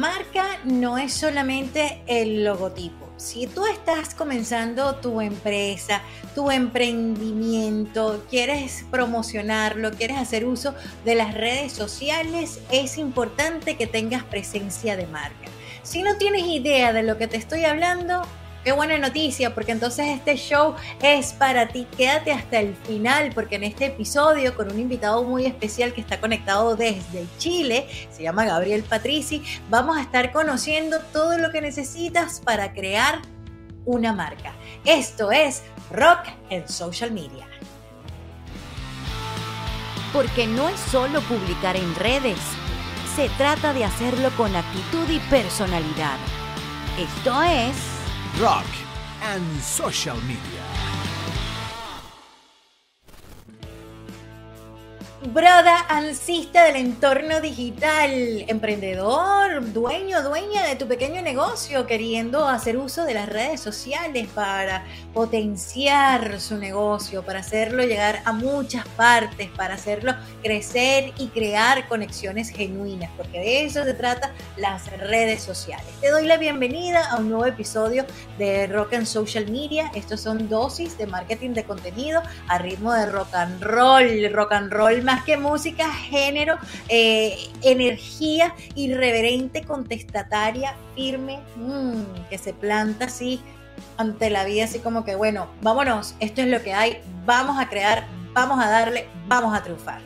marca no es solamente el logotipo. Si tú estás comenzando tu empresa, tu emprendimiento, quieres promocionarlo, quieres hacer uso de las redes sociales, es importante que tengas presencia de marca. Si no tienes idea de lo que te estoy hablando, Qué buena noticia, porque entonces este show es para ti. Quédate hasta el final, porque en este episodio, con un invitado muy especial que está conectado desde Chile, se llama Gabriel Patrici, vamos a estar conociendo todo lo que necesitas para crear una marca. Esto es Rock en Social Media. Porque no es solo publicar en redes, se trata de hacerlo con actitud y personalidad. Esto es rock and social media. Broda ansista del entorno digital, emprendedor, dueño, dueña de tu pequeño negocio, queriendo hacer uso de las redes sociales para potenciar su negocio, para hacerlo llegar a muchas partes, para hacerlo crecer y crear conexiones genuinas, porque de eso se trata las redes sociales. Te doy la bienvenida a un nuevo episodio de Rock and Social Media. Estos son dosis de marketing de contenido a ritmo de rock and roll, rock and roll más que música, género, eh, energía irreverente, contestataria, firme, mm, que se planta así ante la vida, así como que, bueno, vámonos, esto es lo que hay, vamos a crear, vamos a darle, vamos a triunfar.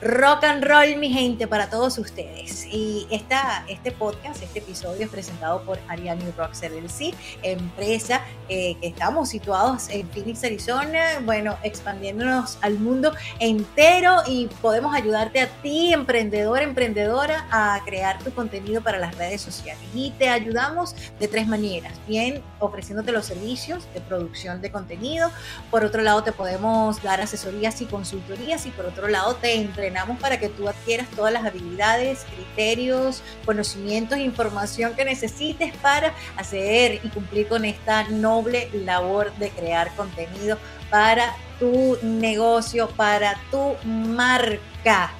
Rock and roll, mi gente, para todos ustedes. Y esta, este podcast, este episodio es presentado por Ariane Rocks LLC, empresa eh, que estamos situados en Phoenix, Arizona, bueno, expandiéndonos al mundo entero y podemos ayudarte a ti, emprendedor, emprendedora, a crear tu contenido para las redes sociales. Y te ayudamos de tres maneras. Bien, ofreciéndote los servicios de producción de contenido. Por otro lado, te podemos dar asesorías y consultorías. Por otro lado, te entrenamos para que tú adquieras todas las habilidades, criterios, conocimientos e información que necesites para hacer y cumplir con esta noble labor de crear contenido para tu negocio, para tu marca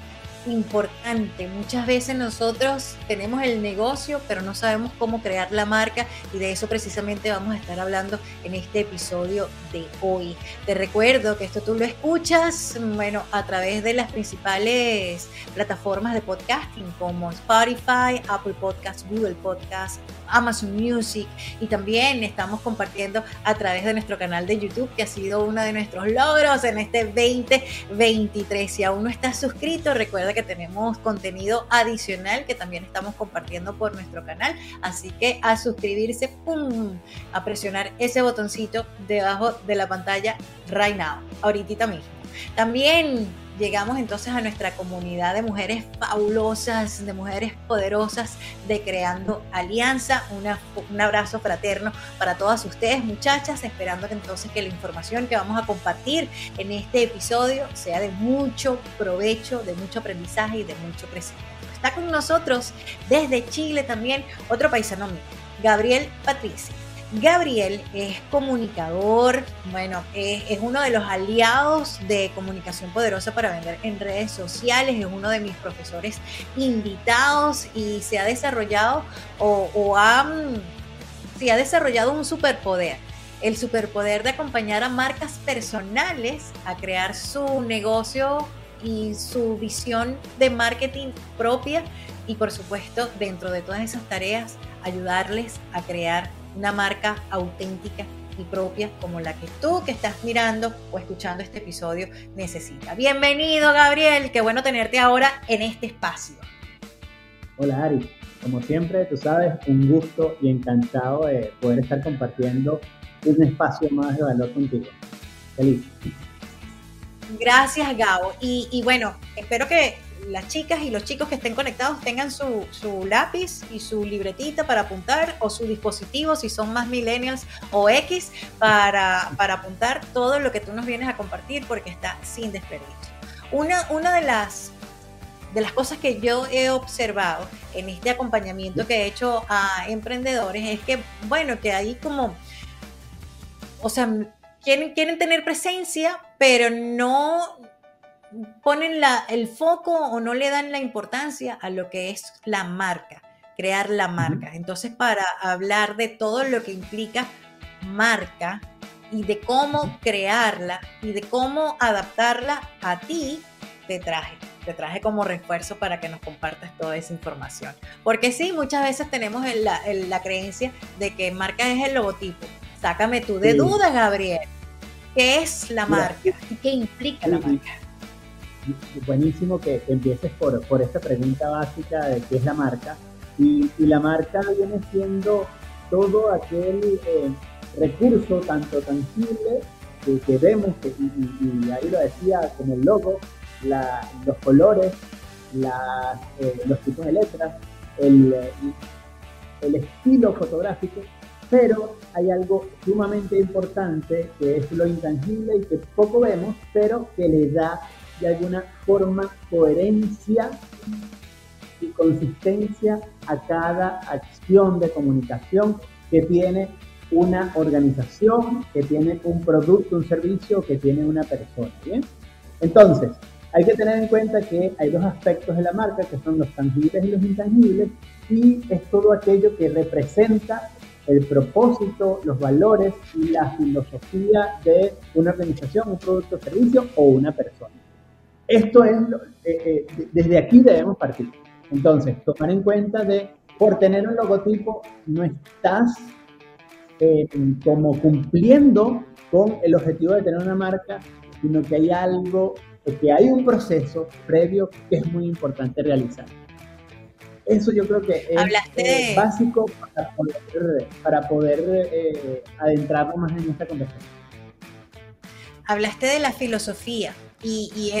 importante. Muchas veces nosotros tenemos el negocio, pero no sabemos cómo crear la marca y de eso precisamente vamos a estar hablando en este episodio de hoy. Te recuerdo que esto tú lo escuchas, bueno, a través de las principales plataformas de podcasting como Spotify, Apple Podcasts, Google Podcasts, Amazon Music y también estamos compartiendo a través de nuestro canal de YouTube que ha sido uno de nuestros logros en este 2023. Si aún no estás suscrito, recuerda que tenemos contenido adicional que también estamos compartiendo por nuestro canal. Así que a suscribirse, ¡pum! a presionar ese botoncito debajo de la pantalla right now, ahorita mismo. También llegamos entonces a nuestra comunidad de mujeres fabulosas, de mujeres poderosas, de Creando Alianza. un abrazo fraterno para todas ustedes, muchachas, esperando que entonces que la información que vamos a compartir en este episodio sea de mucho provecho, de mucho aprendizaje y de mucho crecimiento. Está con nosotros desde Chile también otro paisano mío, Gabriel Patricia. Gabriel es comunicador, bueno, es, uno de los aliados de comunicación poderosa para vender en redes sociales, es uno de mis profesores invitados y se ha desarrollado o, ha, ha desarrollado un superpoder el superpoder de acompañar a marcas personales a crear su negocio y su visión de marketing propia y por supuesto dentro de todas esas tareas ayudarles a crear una marca auténtica y propia como la que tú que estás mirando o escuchando este episodio necesita. Bienvenido Gabriel, qué bueno tenerte ahora en este espacio. Hola Ari, como siempre tú sabes, un gusto y encantado de poder estar compartiendo un espacio más de valor contigo. Feliz. Gracias Gabo. Y, y bueno, espero que las chicas y los chicos que estén conectados tengan su, lápiz y su libretita para apuntar o su dispositivo si son más millennials o X para, apuntar todo lo que tú nos vienes a compartir porque está sin desperdicio. Una, una de las de las cosas que yo he observado en este acompañamiento que he hecho a emprendedores es que, bueno, que hay como, o sea, quieren, quieren tener presencia, pero no, ponen la, el foco o no le dan la importancia a lo que es la marca crear la marca. Entonces, para hablar de todo lo que implica marca y de cómo crearla y de cómo adaptarla a ti, te traje. Te traje como refuerzo para que nos compartas toda esa información. Porque sí, muchas veces tenemos la, creencia de que marca es el logotipo. Sácame tú de dudas, Gabriel. ¿Qué es la marca y qué implica la marca? Buenísimo que empieces por, por esta pregunta básica de qué es la marca. Y, la marca viene siendo todo aquel eh, recurso, tanto tangible, que, vemos, y, ahí lo decía, como el logo, los colores, eh, los tipos de letras, el, el estilo fotográfico, pero hay algo sumamente importante que es lo intangible y que poco vemos, pero que le da de alguna forma coherencia y consistencia a cada acción de comunicación que tiene una organización, que tiene un producto, un servicio, que tiene una persona. Entonces, hay que tener en cuenta que hay dos aspectos de la marca, que son los tangibles y los intangibles, y es todo aquello que representa el propósito, los valores y la filosofía de una organización, un producto, servicio o una persona. Esto es, eh, eh, desde aquí debemos partir. Entonces, tomar en cuenta de, por tener un logotipo, no estás eh, como cumpliendo con el objetivo de tener una marca, sino que hay algo, que hay un proceso previo que es muy importante realizar. Eso yo creo que es básico para poder, eh, adentrarnos más en esta conversación. Hablaste de la filosofía y,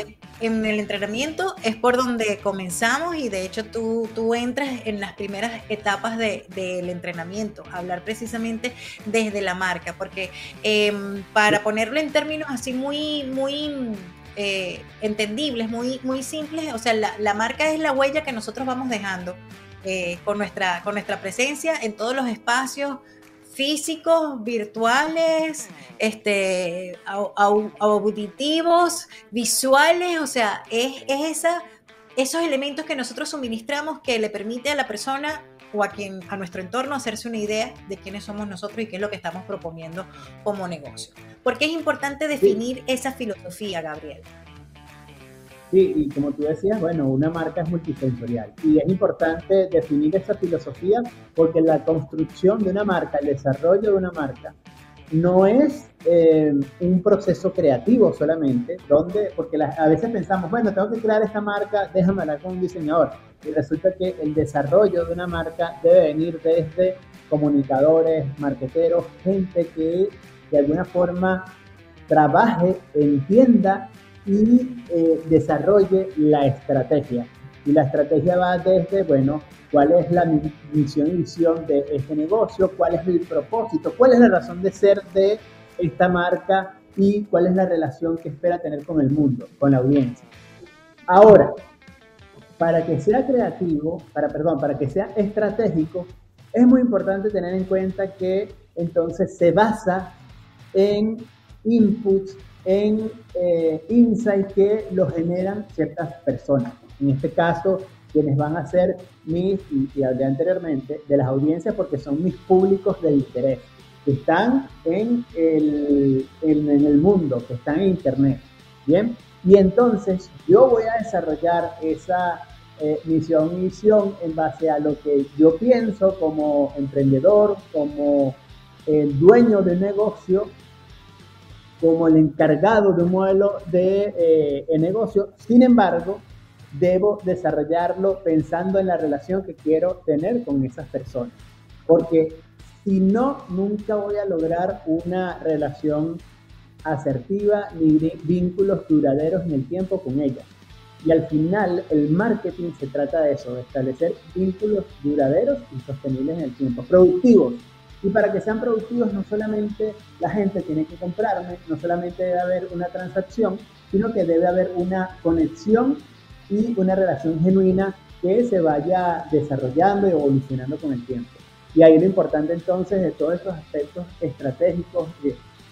en el entrenamiento es por donde comenzamos y de hecho tú, tú entras en las primeras etapas del entrenamiento, hablar precisamente desde la marca, porque em, para ponerlo en términos así muy, muy eh, entendibles, muy, muy simples. O sea, la, marca es la huella que nosotros vamos dejando eh, con, nuestra, con nuestra presencia en todos los espacios físicos, virtuales, este, auditivos, visuales, o sea, es, es esa, esos elementos que nosotros suministramos que le permite a la persona o a quien a nuestro entorno hacerse una idea de quiénes somos nosotros y qué es lo que estamos proponiendo como negocio. Porque es importante definir esa filosofía, Gabriel. Sí, y como tú decías, bueno, una marca es multisensorial y es importante definir esa filosofía porque la construcción de una marca, el desarrollo de una marca, no es eh, un proceso creativo solamente, donde, porque a veces pensamos, bueno, tengo que crear esta marca, déjame hablar con un diseñador. Y resulta que el desarrollo de una marca debe venir desde comunicadores, marqueteros, gente que de alguna forma trabaje, entienda y eh, desarrolle la estrategia. Y la estrategia va desde, bueno, cuál es la misión y visión de este negocio, cuál es el propósito, cuál es la razón de ser de esta marca y cuál es la relación que espera tener con el mundo, con la audiencia. Ahora, para que sea creativo, para, perdón, para que sea estratégico, es muy importante tener en cuenta que entonces se basa en inputs, en eh, insights que lo generan ciertas personas. En este caso, quienes van a ser mis, y, hablé anteriormente, de las audiencias porque son mis públicos de interés, que están en el, en, el mundo, que están en Internet. Bien, y entonces yo voy a desarrollar esa eh, misión y visión en base a lo que yo pienso como emprendedor, como el dueño de negocio, como el encargado de un modelo de eh, negocio. Sin embargo, debo desarrollarlo pensando en la relación que quiero tener con esas personas. Porque si no, nunca voy a lograr una relación asertiva ni vínculos duraderos en el tiempo con ellas. Y al final, el marketing se trata de eso, de establecer vínculos duraderos y sostenibles en el tiempo, productivos. Y para que sean productivos, no solamente la gente tiene que comprarme, no solamente debe haber una transacción, sino que debe haber una conexión y una relación genuina que se vaya desarrollando y evolucionando con el tiempo. Y ahí lo importante entonces de todos estos aspectos estratégicos,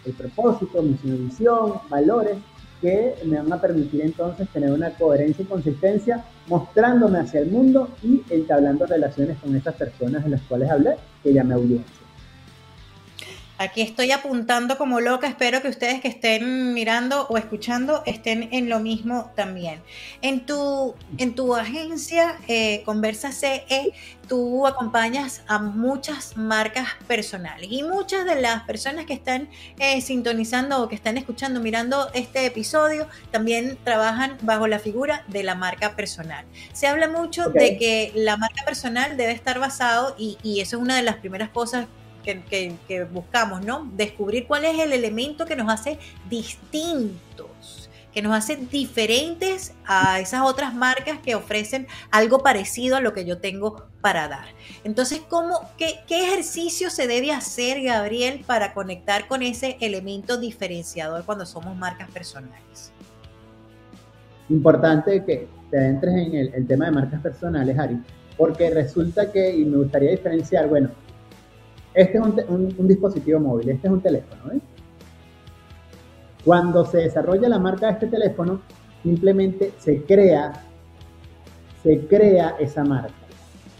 el propósito, misión visión, valores, que me van a permitir entonces tener una coherencia y consistencia mostrándome hacia el mundo y entablando relaciones con esas personas de las cuales hablé, que ya me audiencia. Aquí estoy apuntando como loca, espero que ustedes que estén mirando o escuchando estén en lo mismo también. En tu, en tu agencia eh, Conversa CE, tú acompañas a muchas marcas personales y muchas de las personas que están eh, sintonizando o que están escuchando, mirando este episodio, también trabajan bajo la figura de la marca personal. Se habla mucho de que la marca personal debe estar basado y, y eso es una de las primeras cosas que, buscamos, ¿no? Descubrir cuál es el elemento que nos hace distintos, que nos hace diferentes a esas otras marcas que ofrecen algo parecido a lo que yo tengo para dar. Entonces, ¿cómo, qué, qué ejercicio se debe hacer, Gabriel, para conectar con ese elemento diferenciador cuando somos marcas personales? Importante que te entres en el, el tema de marcas personales, Ari, porque resulta que, y me gustaría diferenciar, bueno, este es un, dispositivo móvil, este es un teléfono. ¿eh? Cuando se desarrolla la marca de este teléfono, simplemente se crea, se crea esa marca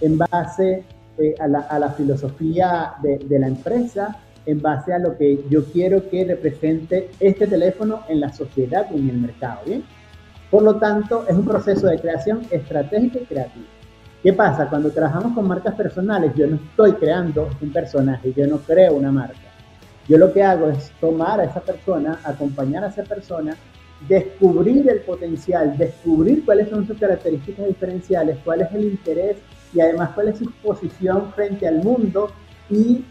en base eh, a, la, filosofía de, la empresa, en base a lo que yo quiero que represente este teléfono en la sociedad y en el mercado. Por lo tanto, es un proceso de creación estratégica y creativa. ¿Qué pasa? Cuando trabajamos con marcas personales, yo no estoy creando un personaje, yo no creo una marca. Yo lo que hago es tomar a esa persona, acompañar a esa persona, descubrir el potencial, descubrir cuáles son sus características diferenciales, cuál es el interés y además cuál es su posición frente al mundo y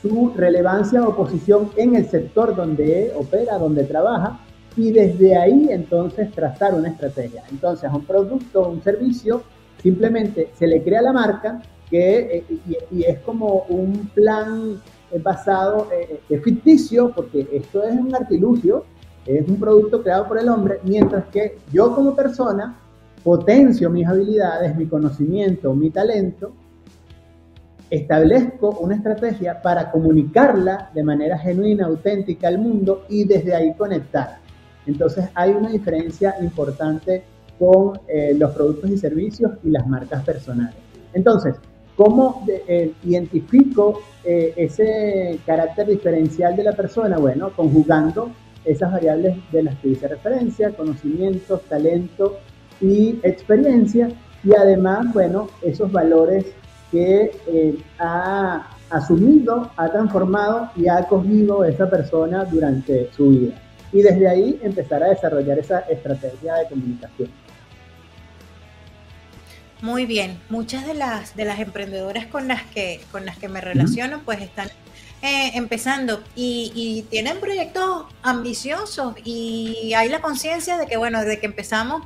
su relevancia o posición en el sector donde opera, donde trabaja, y desde ahí entonces trazar una estrategia. Entonces, un producto, un servicio, Simplemente se le crea la marca que, eh, y, es como un plan basado, eh, ficticio, porque esto es un artilugio, es un producto creado por el hombre, mientras que yo como persona potencio mis habilidades, mi conocimiento, mi talento, establezco una estrategia para comunicarla de manera genuina, auténtica al mundo y desde ahí conectar. Entonces hay una diferencia importante con eh, los productos y servicios y las marcas personales. Entonces, ¿cómo eh, identifico eh, ese carácter diferencial de la persona? Bueno, conjugando esas variables de las que hice referencia, conocimientos, talento y experiencia, y además, bueno, esos valores que ha asumido, ha transformado y ha acogido esa persona durante su vida. Y desde ahí empezar a desarrollar esa estrategia de comunicación. Muy bien, muchas de las de las emprendedoras con las que con las que me relaciono pues están eh, empezando y, tienen proyectos ambiciosos y hay la conciencia de que bueno, de que empezamos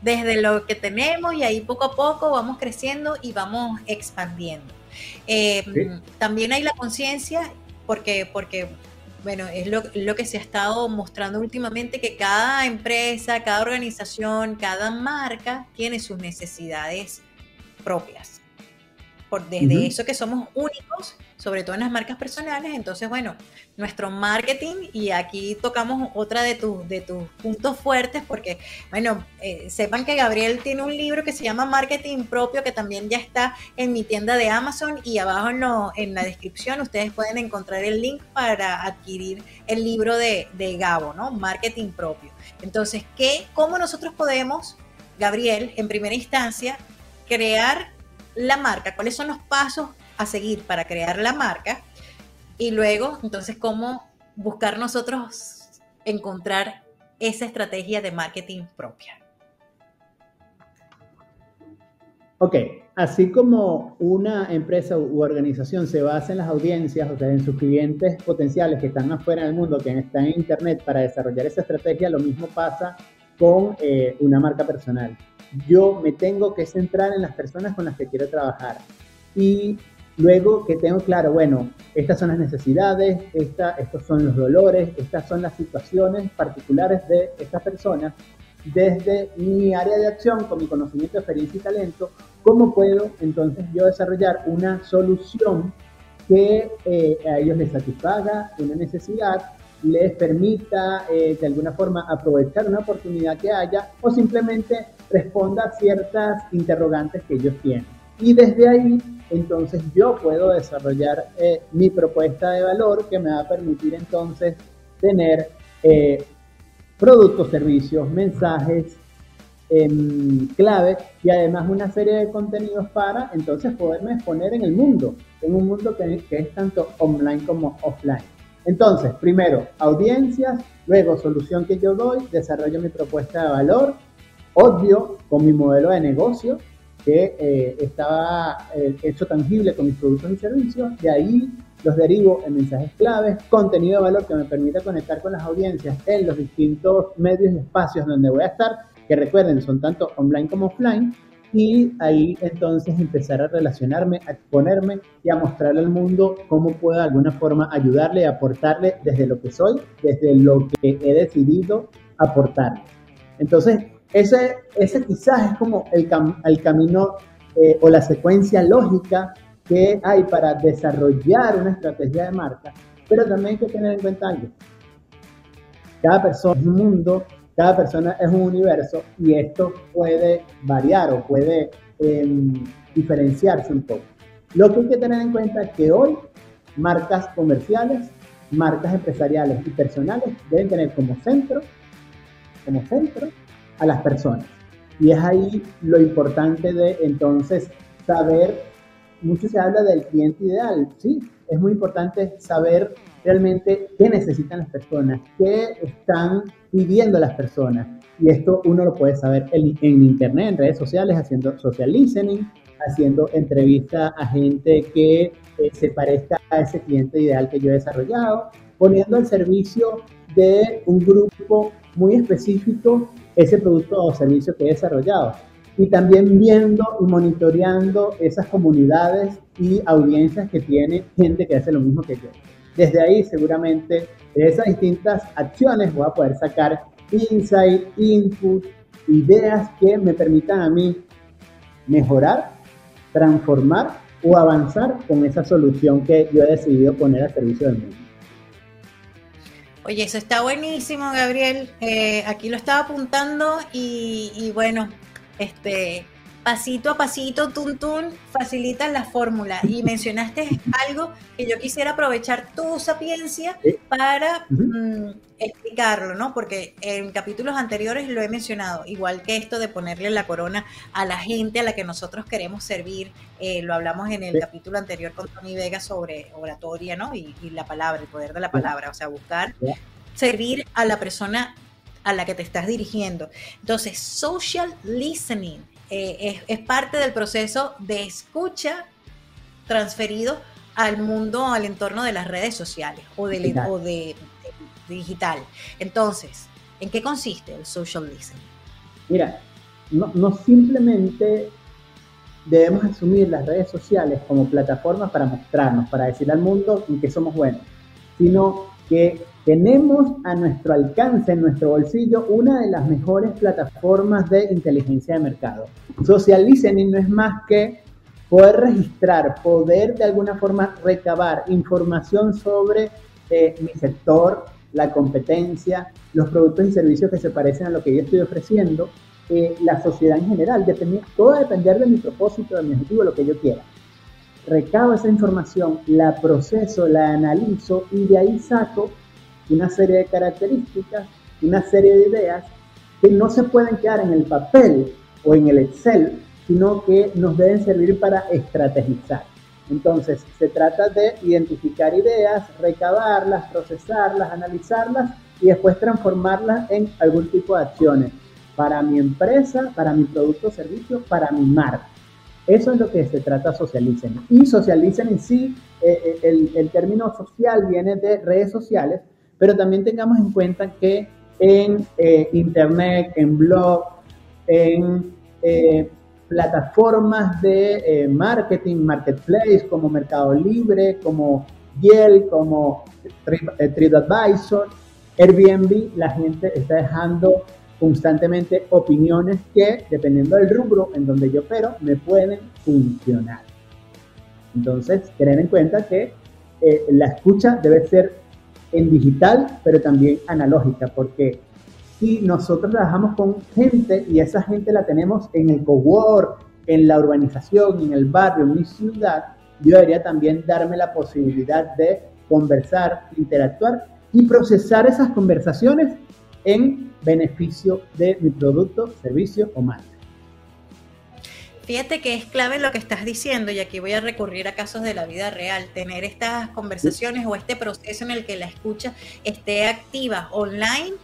desde lo que tenemos y ahí poco a poco vamos creciendo y vamos expandiendo. Eh, también hay la conciencia porque porque bueno, es lo, que se ha estado mostrando últimamente, que cada empresa, cada organización, cada marca tiene sus necesidades propias. Por, desde eso que somos únicos sobre todo en las marcas personales. Entonces, bueno, nuestro marketing, y aquí tocamos otra de, tus de tus puntos fuertes, porque, bueno, eh, sepan que Gabriel tiene un libro que se llama Marketing Propio, que también ya está en mi tienda de Amazon, y abajo no, en la descripción ustedes pueden encontrar el link para adquirir el libro de, de Gabo, ¿no? Marketing Propio. Entonces, ¿qué, ¿cómo nosotros podemos, Gabriel, en primera instancia, crear la marca? ¿Cuáles son los pasos a seguir para crear la marca y luego, entonces, cómo buscar nosotros encontrar esa estrategia de marketing propia. Ok, así como una empresa u organización se basa en las audiencias, o sea, en sus clientes potenciales que están afuera del mundo, que están en Internet para desarrollar esa estrategia, lo mismo pasa con eh, una marca personal. Yo me tengo que centrar en las personas con las que quiero trabajar. Y Luego que tengo claro, bueno, estas son las necesidades, estos son los dolores, estas son las situaciones particulares de estas personas, desde mi área de acción, con mi conocimiento, experiencia y talento, ¿cómo puedo entonces yo desarrollar una solución que eh, a ellos les satisfaga una necesidad les permita eh, de alguna forma aprovechar una oportunidad que haya o simplemente responda a ciertas interrogantes que ellos tienen. Y desde ahí, entonces yo puedo desarrollar eh, mi propuesta de valor que me va a permitir entonces tener eh, productos, servicios, mensajes, em, clave y además una serie de contenidos para entonces poderme exponer en el mundo, en un mundo que es tanto online como offline. Entonces, primero, audiencias, luego solución que yo doy, desarrollo mi propuesta de valor, obvio con mi modelo de negocio que eh, estaba eh, hecho tangible con mis productos y servicios, de ahí los derivo en mensajes claves, contenido de valor que me permita conectar con las audiencias en los distintos medios y espacios donde voy a estar, que recuerden son tanto online como offline, y ahí entonces empezar a relacionarme, a exponerme y a mostrarle al mundo cómo puedo de alguna forma ayudarle aportarle desde lo que soy, desde lo que he decidido aportarle. Entonces, ese, ese quizás es como el, el camino eh, o la secuencia lógica que hay para desarrollar una estrategia de marca, pero también hay que tener en cuenta algo. Cada persona es un mundo, cada persona es un universo y esto puede variar o puede em, diferenciarse un poco. Lo que hay que tener en cuenta es que hoy marcas comerciales, marcas empresariales y personales deben tener como centro, como centro a las personas. Y es ahí lo importante de entonces saber, mucho se habla del cliente ideal, sí, es muy importante saber realmente qué necesitan las personas, qué están pidiendo las personas. Y esto uno lo puede saber en, internet, en redes sociales, haciendo social listening, haciendo entrevistas a gente que eh, se parezca a ese cliente ideal que yo he desarrollado, poniendo al servicio de un grupo muy específico ese producto o servicio que he desarrollado. Y también viendo y monitoreando esas comunidades y audiencias que tiene gente que hace lo mismo que yo. Desde ahí seguramente de esas distintas acciones voy a poder sacar insight, input, ideas que me permitan a mí mejorar, transformar o avanzar con esa solución que yo he decidido poner al servicio del mundo. Oye, eso está buenísimo, Gabriel. Eh, aquí lo estaba apuntando y, y bueno, este, pasito a pasito, tun tun, facilitas la fórmula. Y mencionaste algo que yo quisiera aprovechar tu sapiencia para mm, explicarlo, ¿no? Porque en capítulos anteriores lo he mencionado, igual que esto de ponerle la corona a la gente a la que nosotros queremos servir. Eh, lo hablamos en el capítulo anterior con Tony Vega sobre oratoria, ¿no? Y, la palabra, el poder de la palabra, o sea, buscar servir a la persona a la que te estás dirigiendo. Entonces, social listening eh, es, parte del proceso de escucha transferido al mundo, al entorno de las redes sociales o, de, digital. Entonces, ¿en qué consiste el social listening? Mira, no, no simplemente debemos asumir las redes sociales como plataformas para mostrarnos, para decirle al mundo en qué somos buenos, sino que tenemos a nuestro alcance, en nuestro bolsillo, una de las mejores plataformas de inteligencia de mercado. Social listening no es más que poder registrar, poder de alguna forma recabar información sobre eh, mi sector, la competencia, los productos y servicios que se parecen a lo que yo estoy ofreciendo, eh, la sociedad en general. todo va a depender de mi propósito, de mi objetivo, lo que yo quiera. Recabo esa información, la proceso, la analizo y de ahí saco una serie de características, una serie de ideas que no se pueden quedar en el papel o en el Excel, sino que nos deben servir para estrategizar. Entonces, se trata de identificar ideas, recabarlas, procesarlas, analizarlas y después transformarlas en algún tipo de acciones para mi empresa, para mi producto o servicio, para mi marca. Eso es lo que se trata socialicen. Y socialicen en sí, eh, eh, el, el término social viene de redes sociales, pero también tengamos en cuenta que en eh, Internet, en blog, en eh, plataformas de eh, marketing, marketplace como Mercado Libre, como Yelp, como TripAdvisor, Airbnb, la gente está dejando constantemente opiniones que, dependiendo del rubro en donde yo opero, me pueden funcionar. Entonces, tener en cuenta que la escucha debe ser en digital, pero también analógica, porque si nosotros trabajamos con gente y esa gente la tenemos en el cowork, en la urbanización, en el barrio, en mi ciudad, yo debería también darme la posibilidad de conversar, interactuar y procesar esas conversaciones en beneficio de mi producto, servicio o marca. Fíjate que es clave lo que estás diciendo y aquí voy a recurrir a casos de la vida real, tener estas conversaciones o este proceso en el que la escucha esté activa online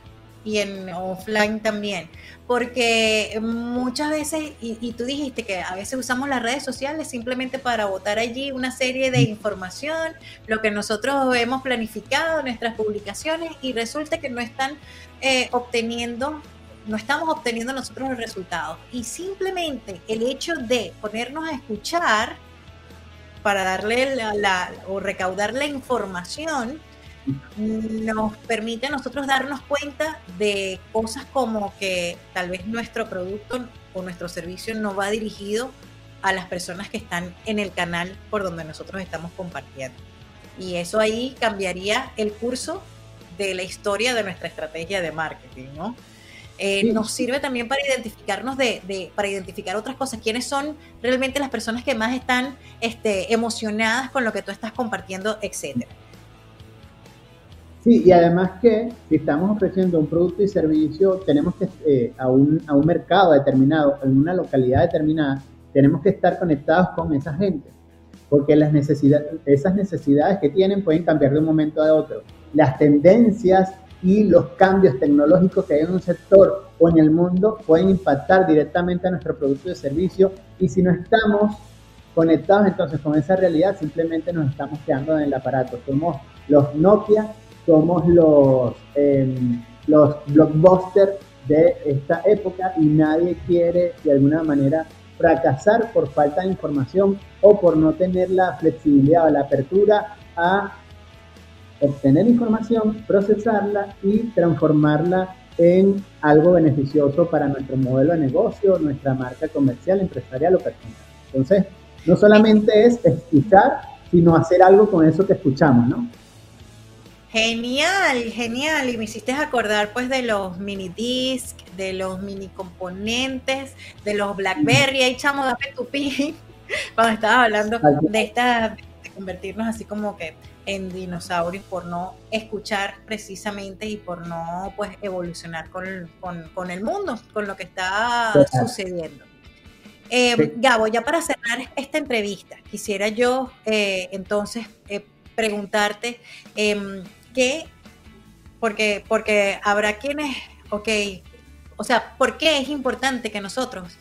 y en offline también. Porque muchas veces, y, tú dijiste que a veces usamos las redes sociales simplemente para botar allí una serie de información, lo que nosotros hemos planificado, nuestras publicaciones, y resulta que no están eh, obteniendo no estamos obteniendo nosotros los resultados. Y simplemente el hecho de ponernos a escuchar para darle o recaudar la información nos permite a nosotros darnos cuenta de cosas como que tal vez nuestro producto o nuestro servicio no va dirigido a las personas que están en el canal por donde nosotros estamos compartiendo. Y eso ahí cambiaría el curso de la historia de nuestra estrategia de marketing, ¿no? Eh, nos sirve también para identificarnos de, para identificar otras cosas, quiénes son realmente las personas que más están este, emocionadas con lo que tú estás compartiendo, etcétera. Sí, y además que si estamos ofreciendo un producto y servicio, tenemos que eh, a, un, a un mercado determinado, en una localidad determinada, tenemos que estar conectados con esa gente, porque las necesidades, esas necesidades que tienen pueden cambiar de un momento a otro. Las tendencias y los cambios tecnológicos que hay en un sector o en el mundo pueden impactar directamente a nuestro producto y servicio y si no estamos conectados entonces con esa realidad simplemente nos estamos quedando en el aparato. Somos los Nokia, somos los, eh, los blockbusters de esta época y nadie quiere de alguna manera fracasar por falta de información o por no tener la flexibilidad o la apertura a obtener información, procesarla y transformarla en algo beneficioso para nuestro modelo de negocio, nuestra marca comercial, empresarial o personal. Entonces, no solamente es escuchar, sino hacer algo con eso que escuchamos, ¿no? Genial, genial. Y me hiciste acordar pues de los mini disc, de los mini componentes, de los Blackberry. Ahí chamo, dame tu pin. Cuando estabas hablando de esta, de convertirnos así como que en dinosaurios por no escuchar precisamente y por no pues evolucionar con, el mundo, con lo que está sucediendo. Eh, Gabo, ya para cerrar esta entrevista, quisiera yo eh, entonces eh, preguntarte em, qué, porque, porque habrá quienes, ok, o sea, ¿por qué es importante que nosotros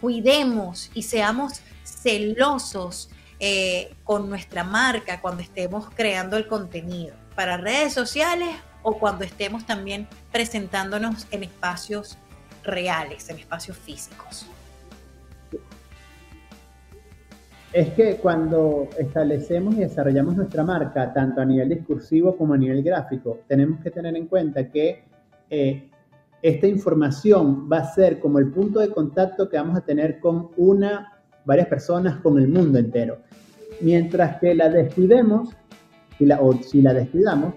cuidemos y seamos celosos eh, con nuestra marca cuando estemos creando el contenido para redes sociales o cuando estemos también presentándonos en espacios reales, en espacios físicos. Es que cuando establecemos y desarrollamos nuestra marca, tanto a nivel discursivo como a nivel gráfico, tenemos que tener en cuenta que eh, esta información va a ser como el punto de contacto que vamos a tener con una, varias personas, con el mundo entero. Mientras que la descuidemos, la, o si la descuidamos,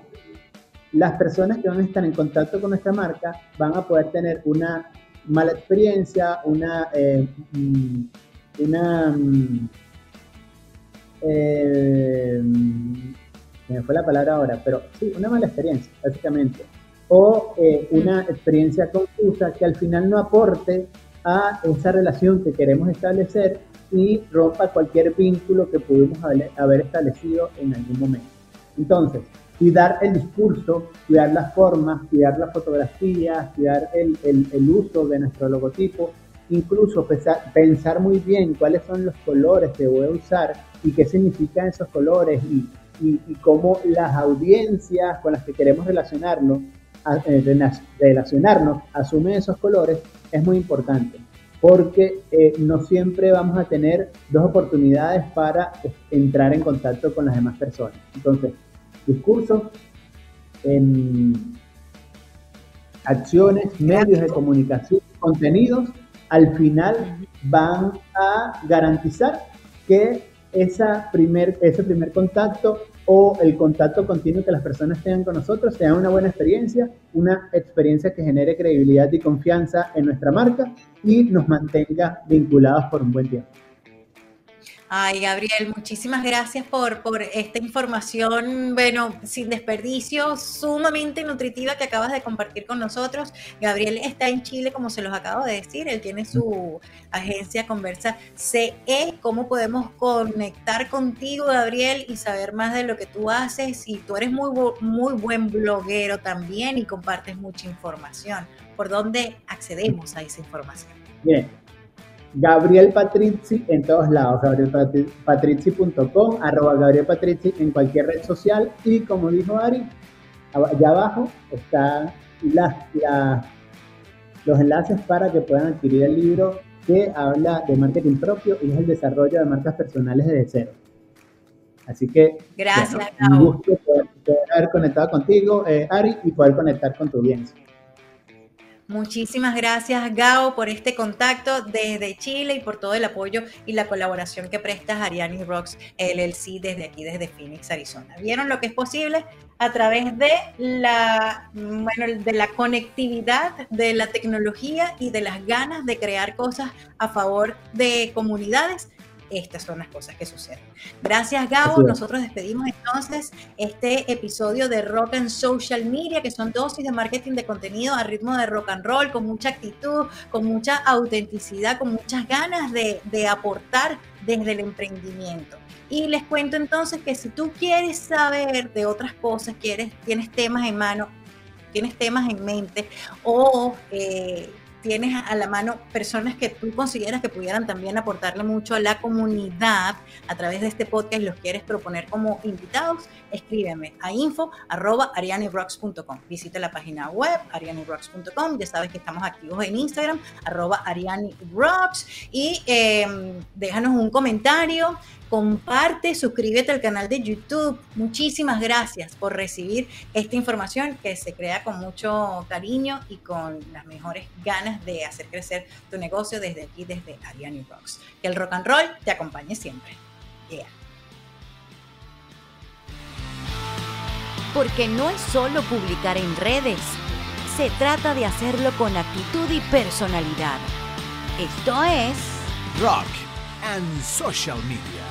las personas que van a estar en contacto con nuestra marca van a poder tener una mala experiencia, una, eh, mm, una, mm, eh, me fue la palabra ahora, pero sí, una mala experiencia, básicamente, o eh, una experiencia confusa que al final no aporte a esa relación que queremos establecer y rompa cualquier vínculo que pudimos haber establecido en algún momento. Entonces, cuidar el discurso, cuidar las formas, cuidar las fotografías, cuidar el, uso de nuestro logotipo, incluso pensar, muy bien cuáles son los colores que voy a usar y qué significan esos colores y, y, y cómo las audiencias con las que queremos relacionarnos, eh, relacionarnos asumen esos colores, es muy importante porque eh, no siempre vamos a tener dos oportunidades para entrar en contacto con las demás personas. Entonces, discursos, acciones, medios de comunicación, contenidos, al final van a garantizar que esa primer, ese primer contacto o el contacto continuo que las personas tengan con nosotros sea una buena experiencia, una experiencia que genere credibilidad y confianza en nuestra marca y nos mantenga vinculados por un buen tiempo. Ay, Gabriel, muchísimas gracias por, por esta información, bueno, sin desperdicio, sumamente nutritiva que acabas de compartir con nosotros. Gabriel está en Chile, como se los acabo de decir, él tiene su agencia Conversa CE. ¿Cómo podemos conectar contigo, Gabriel, y saber más de lo que tú haces? Y tú eres muy, muy buen bloguero también y compartes mucha información. ¿Por dónde accedemos a esa información? Bien, Gabriel Patrizzi en todos lados, gabrielpatrizzi.com, arroba Gabriel Patrizzi en cualquier red social y como dijo Ari, allá abajo están los enlaces para que puedan adquirir el libro que habla de marketing propio y es el desarrollo de marcas personales desde cero. Así que gracias, un gusto poder, haber conectado contigo, eh, Ari, y poder conectar con tu audiencia. Muchísimas gracias, Gao, por este contacto desde Chile y por todo el apoyo y la colaboración que prestas Ariani Rocks LLC desde aquí, desde Phoenix, Arizona. ¿Vieron lo que es posible? A través de la, bueno, de la conectividad, de la tecnología y de las ganas de crear cosas a favor de comunidades estas son las cosas que suceden. Gracias, Gabo. Nosotros despedimos entonces este episodio de Rock and Social Media, que son dosis de marketing de contenido a ritmo de rock and roll, con mucha actitud, con mucha autenticidad, con muchas ganas de, de aportar desde el emprendimiento. Y les cuento entonces que si tú quieres saber de otras cosas, quieres, tienes temas en mano, tienes temas en mente o eh, tienes a la mano personas que tú consideras que pudieran también aportarle mucho a la comunidad a través de este podcast y los quieres proponer como invitados, escríbeme a info arroba Visita la página web arianirocks.com. Ya sabes que estamos activos en Instagram, arroba arianirocks. Y em, déjanos un comentario comparte, suscríbete al canal de YouTube. Muchísimas gracias por recibir esta información que se crea con mucho cariño y con las mejores ganas de hacer crecer tu negocio desde aquí, desde Ariane Rocks. Que el rock and roll te acompañe siempre. Porque no es solo publicar en redes, se trata de hacerlo con actitud y personalidad. Esto es Rock and Social Media.